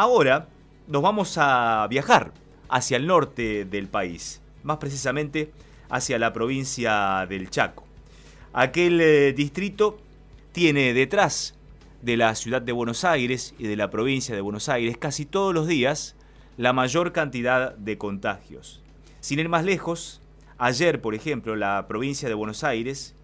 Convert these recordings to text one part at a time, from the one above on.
Ahora nos vamos a viajar hacia el norte del país, más precisamente hacia la provincia del Chaco. Aquel eh, distrito tiene detrás de la ciudad de Buenos Aires y de la provincia de Buenos Aires casi todos los días la mayor cantidad de contagios. Sin ir más lejos, ayer, por ejemplo, la provincia de Buenos Aires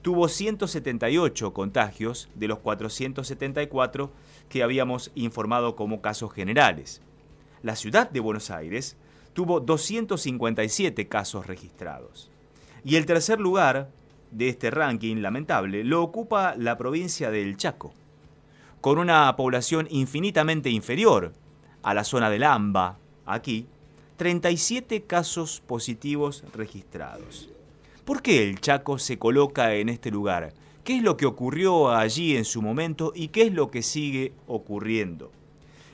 tuvo 178 contagios de los 474 que habíamos informado como casos generales. La ciudad de Buenos Aires tuvo 257 casos registrados. Y el tercer lugar de este ranking lamentable lo ocupa la provincia del Chaco, con una población infinitamente inferior a la zona del AMBA, aquí, 37 casos positivos registrados. ¿Por qué el Chaco se coloca en este lugar? ¿Qué es lo que ocurrió allí en su momento y qué es lo que sigue ocurriendo?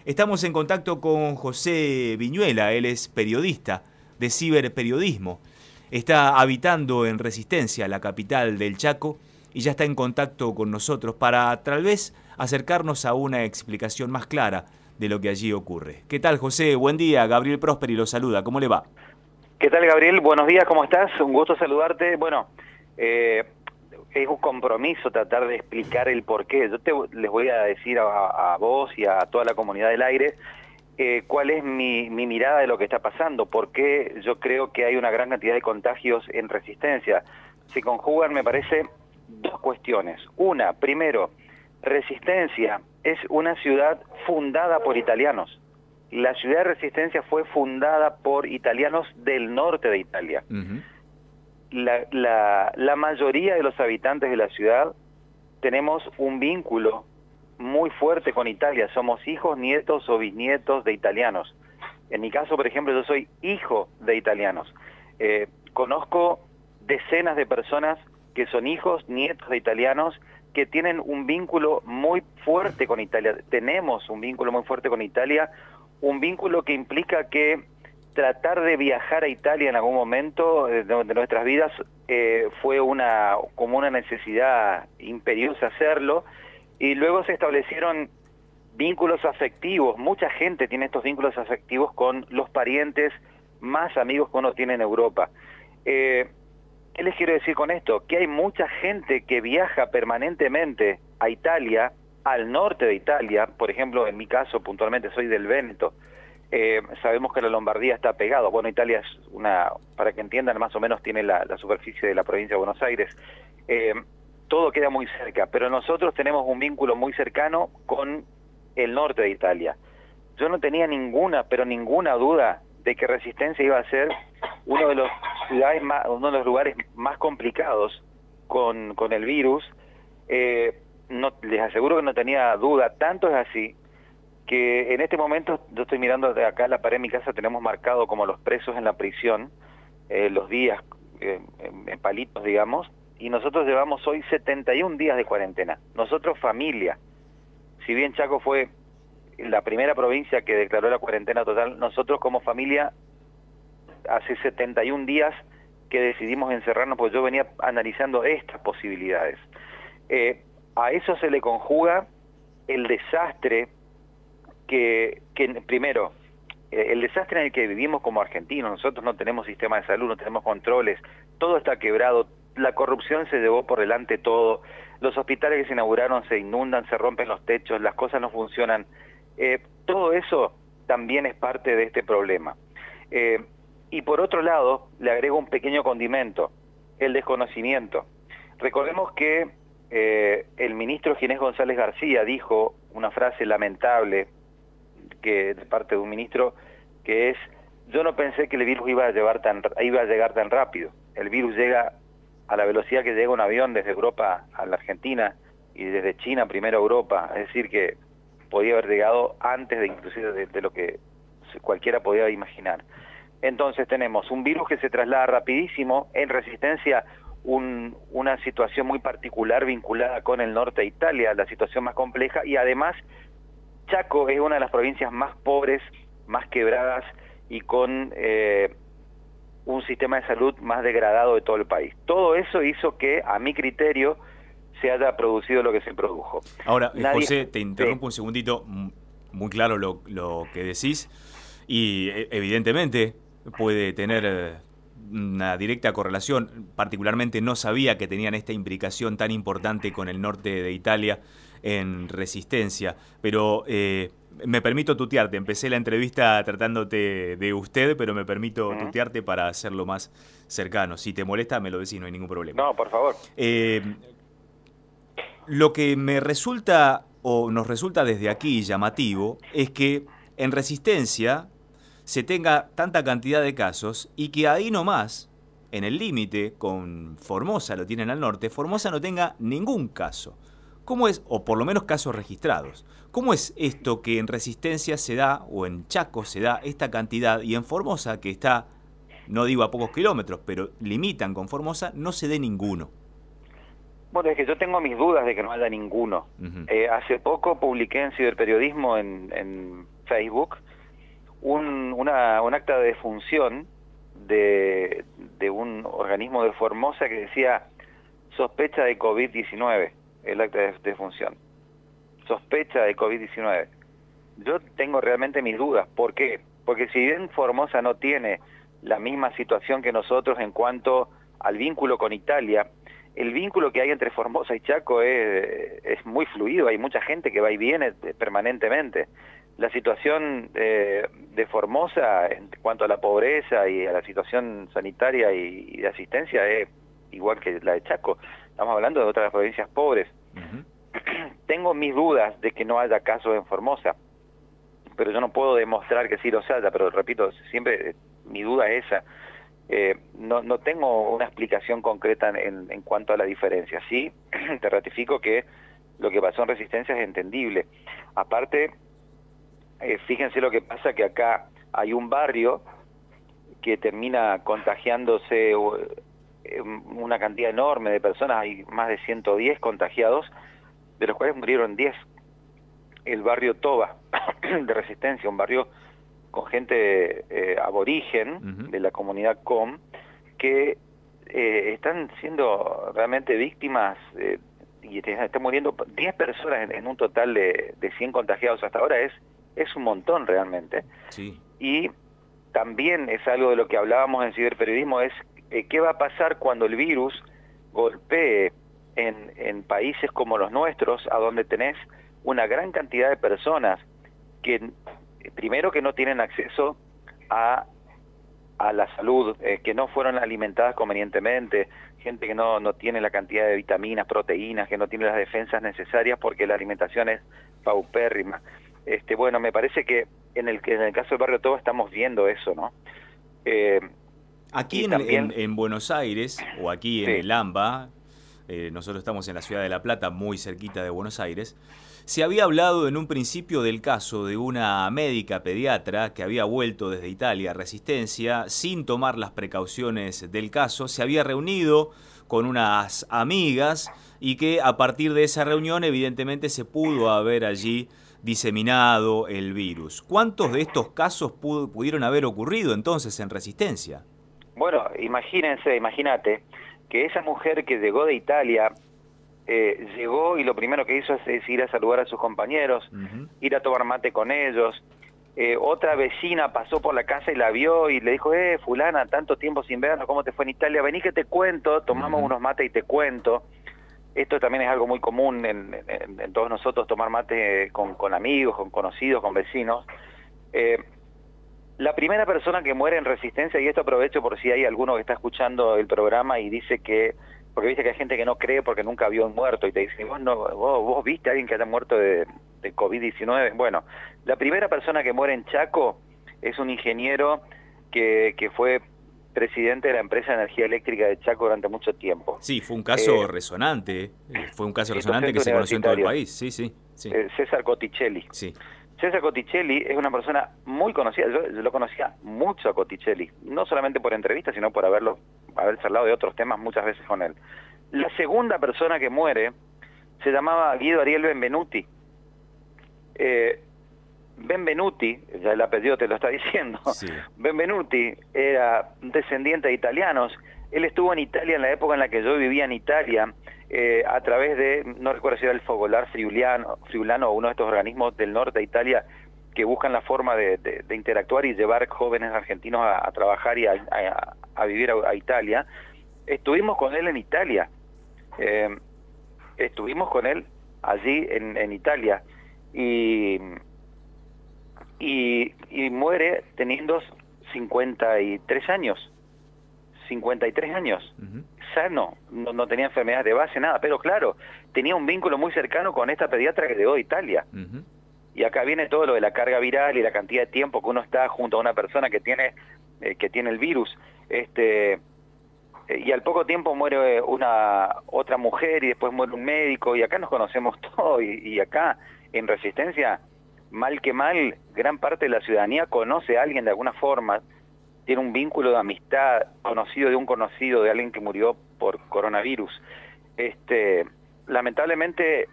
Estamos en contacto con José Viñuela, él es periodista de ciberperiodismo. Está habitando en Resistencia, la capital del Chaco, y ya está en contacto con nosotros para tal vez acercarnos a una explicación más clara de lo que allí ocurre. ¿Qué tal, José? Buen día. Gabriel Prosperi lo saluda. ¿Cómo le va? ¿Qué tal, Gabriel? Buenos días, ¿cómo estás? Un gusto saludarte. Bueno, eh, es un compromiso tratar de explicar el porqué. Yo te, les voy a decir a, vos y a toda la comunidad del aire eh, cuál es mi, mi, mirada de lo que está pasando, porque yo creo que hay una gran cantidad de contagios en resistencia. Se conjugan, me parece, dos cuestiones. Una, primero, resistencia es una ciudad fundada por italianos la ciudad de Resistencia fue fundada por italianos del norte de Italia. La, la, mayoría de los habitantes de la ciudad tenemos un vínculo muy fuerte con Italia. Somos hijos, nietos o bisnietos de italianos. En mi caso, por ejemplo, yo soy hijo de italianos. Eh, conozco decenas de personas que son hijos, nietos de italianos que tienen un vínculo muy fuerte con Italia. Tenemos un vínculo muy fuerte con Italia un vínculo que implica que tratar de viajar a Italia en algún momento eh, de, nuestras vidas eh, fue una como una necesidad imperiosa hacerlo. Y luego se establecieron vínculos afectivos. Mucha gente tiene estos vínculos afectivos con los parientes más amigos que uno tiene en Europa. Eh, ¿qué les quiero decir con esto? que hay mucha gente que viaja permanentemente a Italia al norte de Italia, por ejemplo, en mi caso puntualmente soy del Véneto, eh, sabemos que la Lombardía está pegado, bueno, Italia es una, para que entiendan, más o menos tiene la, superficie de la provincia de Buenos Aires, eh, todo queda muy cerca, pero nosotros tenemos un vínculo muy cercano con el norte de Italia. Yo no tenía ninguna, pero ninguna duda de que Resistencia iba a ser uno de los ciudades más, uno de los lugares más complicados con, con el virus. Eh, no, les aseguro que no tenía duda, tanto es así que en este momento yo estoy mirando de acá la pared de mi casa, tenemos marcado como los presos en la prisión, eh, los días eh, en palitos, digamos, y nosotros llevamos hoy 71 días de cuarentena. Nosotros familia, si bien Chaco fue la primera provincia que declaró la cuarentena total, nosotros como familia hace 71 días que decidimos encerrarnos, porque yo venía analizando estas posibilidades. Eh, a eso se le conjuga el desastre que, primero, eh, el desastre en el que vivimos como argentinos, nosotros no tenemos sistema de salud, no tenemos controles, todo está quebrado, la corrupción se llevó por delante todo, los hospitales que se inauguraron se inundan, se rompen los techos, las cosas no funcionan. Eh, todo eso también es parte de este problema. Eh, y por otro lado, le agrego un pequeño condimento, el desconocimiento. Recordemos que el ministro Ginés González García dijo una frase lamentable que de parte de un ministro que es yo no pensé que el virus iba a llevar tan iba a llegar tan rápido. El virus llega a la velocidad que llega un avión desde Europa a la Argentina y desde China primero a Europa, es decir que podía haber llegado antes de inclusive de lo que cualquiera podía imaginar. Entonces tenemos un virus que se traslada rapidísimo en resistencia una situación muy particular vinculada con el norte de Italia, la situación más compleja, y además Chaco es una de las provincias más pobres, más quebradas y con eh, un sistema de salud más degradado de todo el país. Todo eso hizo que, a mi criterio, se haya producido lo que se produjo. Ahora, José, te interrumpo un segundito. muy claro lo, lo que decís y e, evidentemente puede tener eh, una directa correlación, particularmente no sabía que tenían esta implicación tan importante con el norte de Italia en resistencia, pero eh, me permito tutearte, empecé la entrevista tratándote de usted, pero me permito tutearte para hacerlo más cercano. Si te molesta, me lo decís, no hay ningún problema. No, por favor. Eh, lo que me resulta, o nos resulta desde aquí llamativo, es que en resistencia se tenga tanta cantidad de casos y que ahí nomás, en el límite con Formosa, lo tienen al norte, Formosa no tenga ningún caso. ¿Cómo es, o por lo menos casos registrados? ¿Cómo es esto que en Resistencia se da, o en Chaco se da esta cantidad, y en Formosa, que está, no digo a pocos kilómetros, pero limitan con Formosa, no se dé ninguno? Bueno, es que yo tengo mis dudas de que no haya ninguno. Eh, hace poco publiqué en Ciberperiodismo en, en Facebook un, una, un acta de defunción de, de un organismo de Formosa que decía sospecha de COVID-19 el acta de defunción. Sospecha de COVID-19. Yo tengo realmente mis dudas. ¿Por qué? Porque si bien Formosa no tiene la misma situación que nosotros en cuanto al vínculo con Italia, el vínculo que hay entre Formosa y Chaco es, es muy fluido, hay mucha gente que va y viene permanentemente. La situación eh, de Formosa en cuanto a la pobreza y a la situación sanitaria y de asistencia es igual que la de Chaco. Estamos hablando de otras provincias pobres. Tengo mis dudas de que no haya casos en Formosa, pero yo no puedo demostrar que sí los haya, pero repito, siempre eh, mi duda es esa. Eh, no, no tengo una explicación concreta en, en cuanto a la diferencia. Sí, te ratifico que lo que pasó en Resistencia es entendible. Aparte, eh, fíjense lo que pasa, que acá hay un barrio que termina contagiándose eh, una cantidad enorme de personas, hay más de 110 contagiados, de los cuales murieron 10. El barrio Toba de Resistencia, un barrio con gente eh, aborigen de la comunidad COM, que eh, están siendo realmente víctimas y están muriendo 10 personas en, un total de, de 100 contagiados hasta ahora, es, es un montón realmente. Sí. Y también es algo de lo que hablábamos en ciberperiodismo, es eh, qué va a pasar cuando el virus golpee en, en países como los nuestros, a donde tenés una gran cantidad de personas que primero que no tienen acceso a, a la salud, eh, que no fueron alimentadas convenientemente, gente que no, no tiene la cantidad de vitaminas, proteínas, que no tiene las defensas necesarias porque la alimentación es paupérrima. Este, bueno, me parece que en el, en el caso del barrio Todo estamos viendo eso, ¿no? Eh, Aquí en, Buenos Aires, o aquí en el AMBA, eh, nosotros estamos en la ciudad de La Plata, muy cerquita de Buenos Aires, se había hablado en un principio del caso de una médica pediatra que había vuelto desde Italia a Resistencia sin tomar las precauciones del caso, se había reunido con unas amigas y que a partir de esa reunión evidentemente se pudo haber allí diseminado el virus. ¿Cuántos de estos casos pudieron haber ocurrido entonces en Resistencia? Bueno, imagínense, imagínate, que esa mujer que llegó de Italia, eh, llegó y lo primero que hizo es, ir a saludar a sus compañeros, ir a tomar mate con ellos. Eh, otra vecina pasó por la casa y la vio y le dijo, eh, fulana, tanto tiempo sin vernos, ¿cómo te fue en Italia? Vení que te cuento, tomamos unos mates y te cuento. Esto también es algo muy común en, todos nosotros, tomar mate con, con amigos, con conocidos, con vecinos. Eh, la primera persona que muere en resistencia, y esto aprovecho por si hay alguno que está escuchando el programa y dice que, porque viste que hay gente que no cree porque nunca vio un muerto y te dice, vos, no, vos, viste a alguien que haya muerto de, COVID-19. Bueno, la primera persona que muere en Chaco es un ingeniero que, que fue presidente de la empresa de energía eléctrica de Chaco durante mucho tiempo. Sí, fue un caso eh, resonante, eh, fue un caso resonante que se conoció en todo el país, sí, sí. sí. Eh, César Cotticelli. Sí. César Cotticelli es una persona muy conocida, yo, lo conocía mucho a Cotticelli, no solamente por entrevistas, sino por haberlo, haber charlado de otros temas muchas veces con él. La segunda persona que muere se llamaba Guido Ariel Benvenuti. Eh, Benvenuti, ya el apellido te lo está diciendo, Benvenuti era descendiente de italianos, él estuvo en Italia en la época en la que yo vivía en Italia, eh, a través de, no recuerdo si era el Fogolar Friulano, Friulano o uno de estos organismos del norte de Italia, que buscan la forma de, interactuar y llevar jóvenes argentinos a, trabajar y a, vivir a, Italia. Estuvimos con él en Italia, eh, estuvimos con él allí en, Italia. Y, y, y muere teniendo 53 años. 53 años, sano, no, tenía enfermedades de base, nada, pero claro, tenía un vínculo muy cercano con esta pediatra que llegó de Italia. Y acá viene todo lo de la carga viral y la cantidad de tiempo que uno está junto a una persona que tiene eh, que tiene el virus. Este eh, y al poco tiempo muere una otra mujer y después muere un médico y acá nos conocemos todos y, y acá en Resistencia mal que mal gran parte de la ciudadanía conoce a alguien de alguna forma tiene un vínculo de amistad conocido de un conocido de alguien que murió por coronavirus. Este, lamentablemente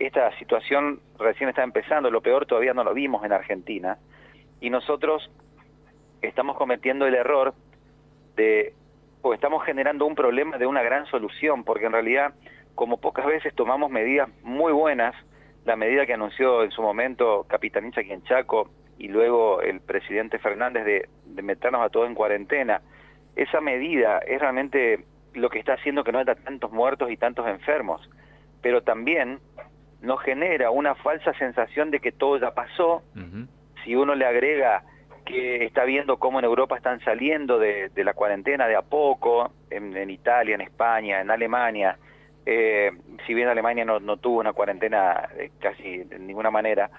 esta situación recién está empezando, lo peor todavía no lo vimos en Argentina y nosotros estamos cometiendo el error de o estamos generando un problema de una gran solución, porque en realidad como pocas veces tomamos medidas muy buenas, la medida que anunció en su momento Capitanich aquí en Chaco y luego el presidente Fernández de, meternos a todos en cuarentena, esa medida es realmente lo que está haciendo que no haya tantos muertos y tantos enfermos, pero también nos genera una falsa sensación de que todo ya pasó, si uno le agrega que está viendo cómo en Europa están saliendo de, la cuarentena de a poco, en, Italia, en España, en Alemania, eh, si bien Alemania no, tuvo una cuarentena eh, casi de ninguna manera,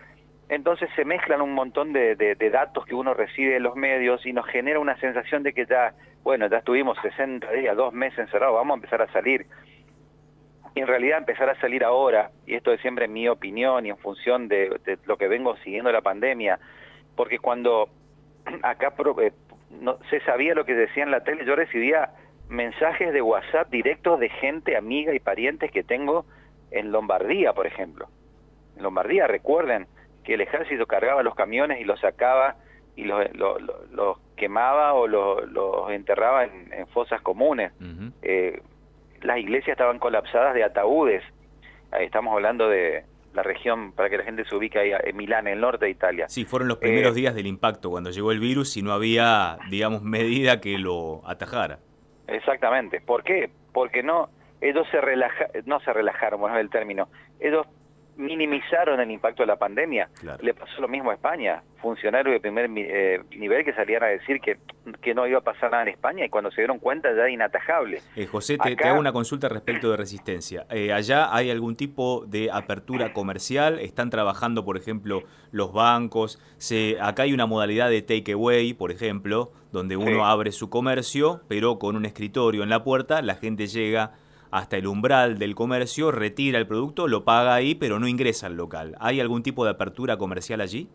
entonces se mezclan un montón de, datos que uno recibe en los medios y nos genera una sensación de que ya, bueno, ya estuvimos 60 días, dos meses encerrados, vamos a empezar a salir. Y en realidad empezar a salir ahora, y esto es siempre mi opinión y en función de, lo que vengo siguiendo la pandemia, porque cuando acá eh, no, se sabía lo que decía en la tele, yo recibía mensajes de WhatsApp directos de gente, amiga y parientes que tengo en Lombardía, por ejemplo. En Lombardía, recuerden, que el ejército cargaba los camiones y los sacaba y los, los, quemaba o los, enterraba en, fosas comunes. Eh, las iglesias estaban colapsadas de ataúdes. Ahí estamos hablando de la región, para que la gente se ubique ahí, en Milán, en el norte de Italia. Sí, fueron los primeros eh, días del impacto, cuando llegó el virus y no había, digamos, medida que lo atajara. Exactamente. ¿Por qué? Porque no, ellos se relaja, no se relajaron, bueno, es el término. Ellos minimizaron el impacto de la pandemia. Le pasó lo mismo a España. Funcionarios de primer eh, nivel que salían a decir que, que no iba a pasar nada en España y cuando se dieron cuenta ya era inatajable. Eh, José, te, hago una consulta respecto de resistencia. Eh, ¿Allá hay algún tipo de apertura comercial? ¿Están trabajando, por ejemplo, los bancos? Se, acá hay una modalidad de takeaway, por ejemplo, donde uno abre su comercio, pero con un escritorio en la puerta, la gente llega hasta el umbral del comercio, retira el producto, lo paga ahí, pero no ingresa al local. ¿Hay algún tipo de apertura comercial allí?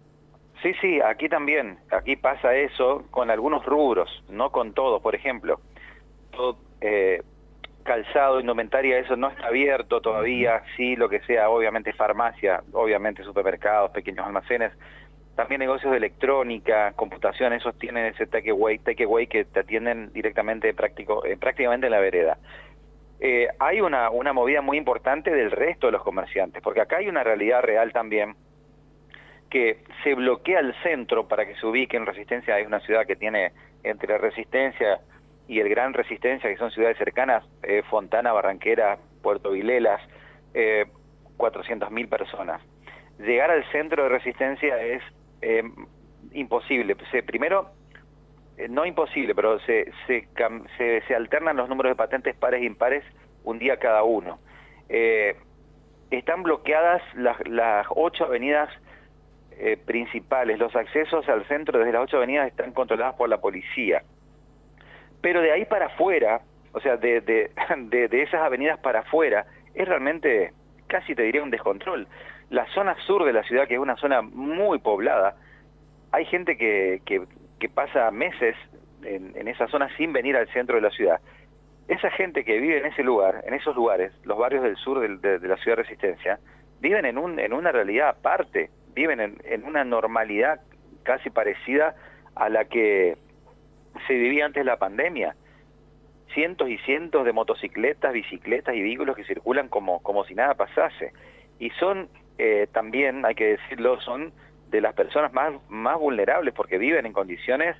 Sí, sí, aquí también. Aquí pasa eso con algunos rubros, no con todos. Por ejemplo, todo eh, calzado, indumentaria, eso no está abierto todavía. Sí, lo que sea, obviamente farmacia, obviamente supermercados, pequeños almacenes. También negocios de electrónica, computación, esos tienen ese takeaway, takeaway que te atienden directamente práctico, eh, prácticamente en la vereda. Eh, hay una, una movida muy importante del resto de los comerciantes, porque acá hay una realidad real también que se bloquea el centro para que se ubique en Resistencia, es una ciudad que tiene entre Resistencia y el Gran Resistencia, que son ciudades cercanas, eh, Fontana, Barranquera, Puerto Vilelas, eh, 400.000 personas. Llegar al centro de Resistencia es eh, imposible. primero, no imposible, pero se, se, se, alternan los números de patentes pares e impares un día cada uno. Eh, están bloqueadas las, las ocho avenidas eh, principales, los accesos al centro desde las ocho avenidas están controladas por la policía. Pero de ahí para afuera, o sea, de, de, de, esas avenidas para afuera, es realmente casi te diría un descontrol. La zona sur de la ciudad, que es una zona muy poblada, hay gente que, que que pasa meses en, esa zona sin venir al centro de la ciudad. Esa gente que vive en ese lugar, en esos lugares, los barrios del sur de, la ciudad de Resistencia, viven en, un, en una realidad aparte, viven en, en una normalidad casi parecida a la que se vivía antes de la pandemia. Cientos y cientos de motocicletas, bicicletas y vehículos que circulan como, como si nada pasase. Y son eh, también, hay que decirlo, son de las personas más, más vulnerables porque viven en condiciones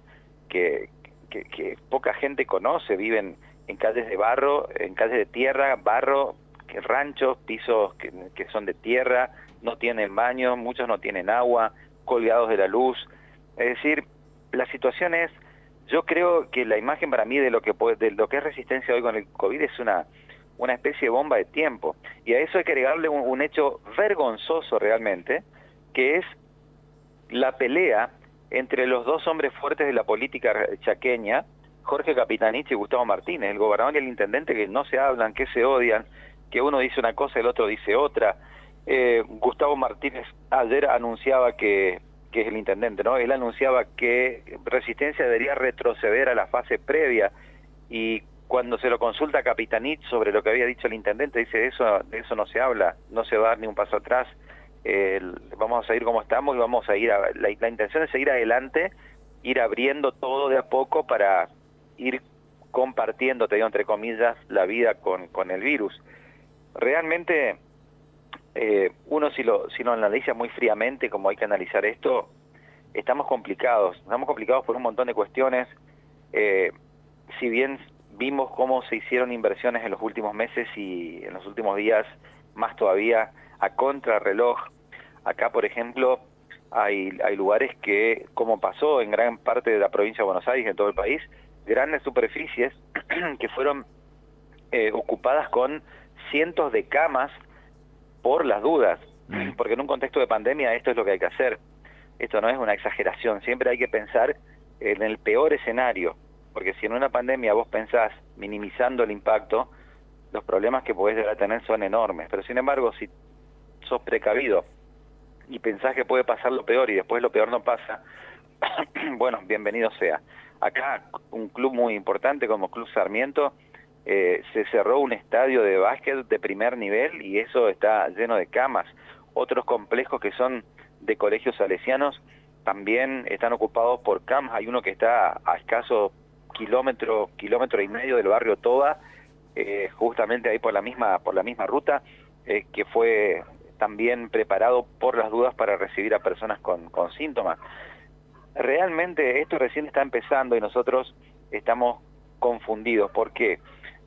que, que, poca gente conoce, viven en calles de barro, en calles de tierra, barro, ranchos, pisos que, que son de tierra, no tienen baño, muchos no tienen agua, colgados de la luz. Es decir, la situación es, yo creo que la imagen para mí de lo que, de lo que es resistencia hoy con el COVID es una, una especie de bomba de tiempo. Y a eso hay que agregarle un, hecho vergonzoso realmente, que es la pelea entre los dos hombres fuertes de la política chaqueña, Jorge Capitanich y Gustavo Martínez, el gobernador y el intendente que no se hablan, que se odian, que uno dice una cosa y el otro dice otra. Eh, Gustavo Martínez ayer anunciaba que, que es el intendente, ¿no? Él anunciaba que Resistencia debería retroceder a la fase previa y cuando se lo consulta a Capitanich sobre lo que había dicho el intendente, dice eso, de eso no se habla, no se va a dar ni un paso atrás, vamos a seguir como estamos y vamos a ir, a, la, intención es seguir adelante, ir abriendo todo de a poco para ir compartiendo, te digo entre comillas, la vida con, con el virus. Realmente, eh, uno si lo, si lo analiza muy fríamente, como hay que analizar esto, estamos complicados, estamos complicados por un montón de cuestiones, eh, si bien vimos cómo se hicieron inversiones en los últimos meses y en los últimos días más todavía a contrarreloj. Acá, por ejemplo, hay, hay lugares que, como pasó en gran parte de la provincia de Buenos Aires en todo el país, grandes superficies que fueron eh, ocupadas con cientos de camas por las dudas, mm. porque en un contexto de pandemia esto es lo que hay que hacer. Esto no es una exageración, siempre hay que pensar en el peor escenario, porque si en una pandemia vos pensás minimizando el impacto, los problemas que podés llegar a tener son enormes. Pero sin embargo, si sos precavido y pensás que puede pasar lo peor y después lo peor no pasa, bueno, bienvenido sea. Acá un club muy importante como Club Sarmiento, eh, se cerró un estadio de básquet de primer nivel y eso está lleno de camas. Otros complejos que son de colegios salesianos también están ocupados por camas. Hay uno que está a escaso kilómetro, kilómetro y medio del barrio Toba, eh, justamente ahí por la misma, por la misma ruta, eh, que fue también preparado por las dudas para recibir a personas con, síntomas. Realmente esto recién está empezando y nosotros estamos confundidos. ¿Por qué?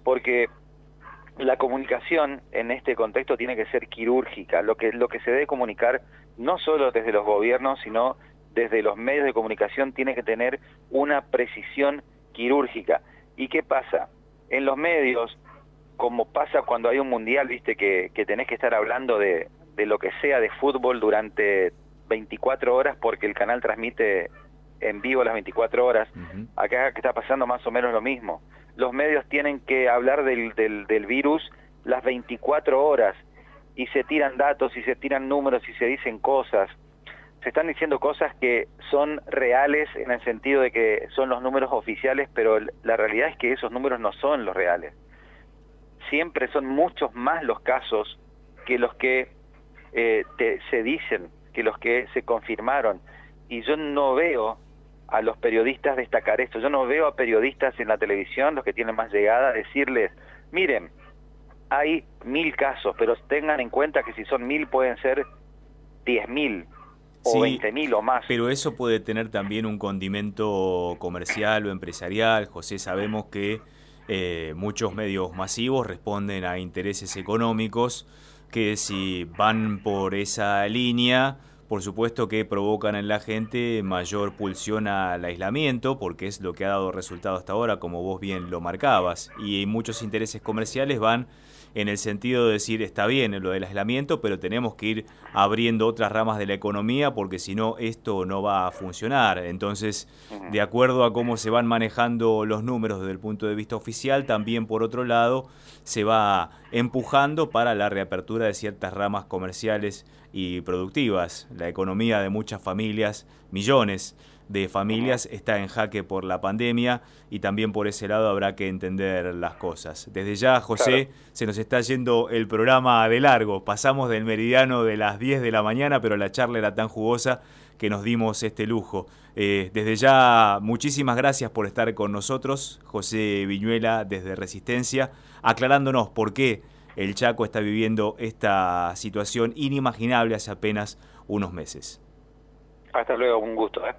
Porque la comunicación en este contexto tiene que ser quirúrgica, lo que, lo que se debe comunicar no solo desde los gobiernos, sino desde los medios de comunicación tiene que tener una precisión quirúrgica. ¿Y qué pasa? En los medios, como pasa cuando hay un mundial, viste, que, que tenés que estar hablando de, de lo que sea de fútbol durante 24 horas porque el canal transmite en vivo las 24 horas. Acá está pasando más o menos lo mismo. Los medios tienen que hablar del, del, del virus las 24 horas y se tiran datos y se tiran números y se dicen cosas se están diciendo cosas que son reales en el sentido de que son los números oficiales, pero la realidad es que esos números no son los reales. Siempre son muchos más los casos que los que eh, se dicen, que los que se confirmaron. Y yo no veo a los periodistas destacar esto. Yo no veo a periodistas en la televisión, los que tienen más llegada, decirles, miren, hay mil casos, pero tengan en cuenta que si son mil pueden ser diez mil o sí, 20.000 o más. Pero eso puede tener también un condimento comercial o empresarial. José, sabemos que eh, muchos medios masivos responden a intereses económicos que si van por esa línea, por supuesto que provocan en la gente mayor pulsión al aislamiento, porque es lo que ha dado resultado hasta ahora, como vos bien lo marcabas. Y muchos intereses comerciales van en el sentido de decir, está bien lo del aislamiento, pero tenemos que ir abriendo otras ramas de la economía porque si no, esto no va a funcionar. Entonces, de acuerdo a cómo se van manejando los números desde el punto de vista oficial, también por otro lado, se va empujando para la reapertura de ciertas ramas comerciales y productivas. La economía de muchas familias, millones de familias está en jaque por la pandemia y también por ese lado habrá que entender las cosas. Desde ya, José, se nos está yendo el programa de largo. Pasamos del meridiano de las 10 de la mañana, pero la charla era tan jugosa que nos dimos este lujo. Eh, desde ya, muchísimas gracias por estar con nosotros, José Viñuela, desde Resistencia, aclarándonos por qué el Chaco está viviendo esta situación inimaginable hace apenas unos meses. Hasta luego, un gusto. ¿eh?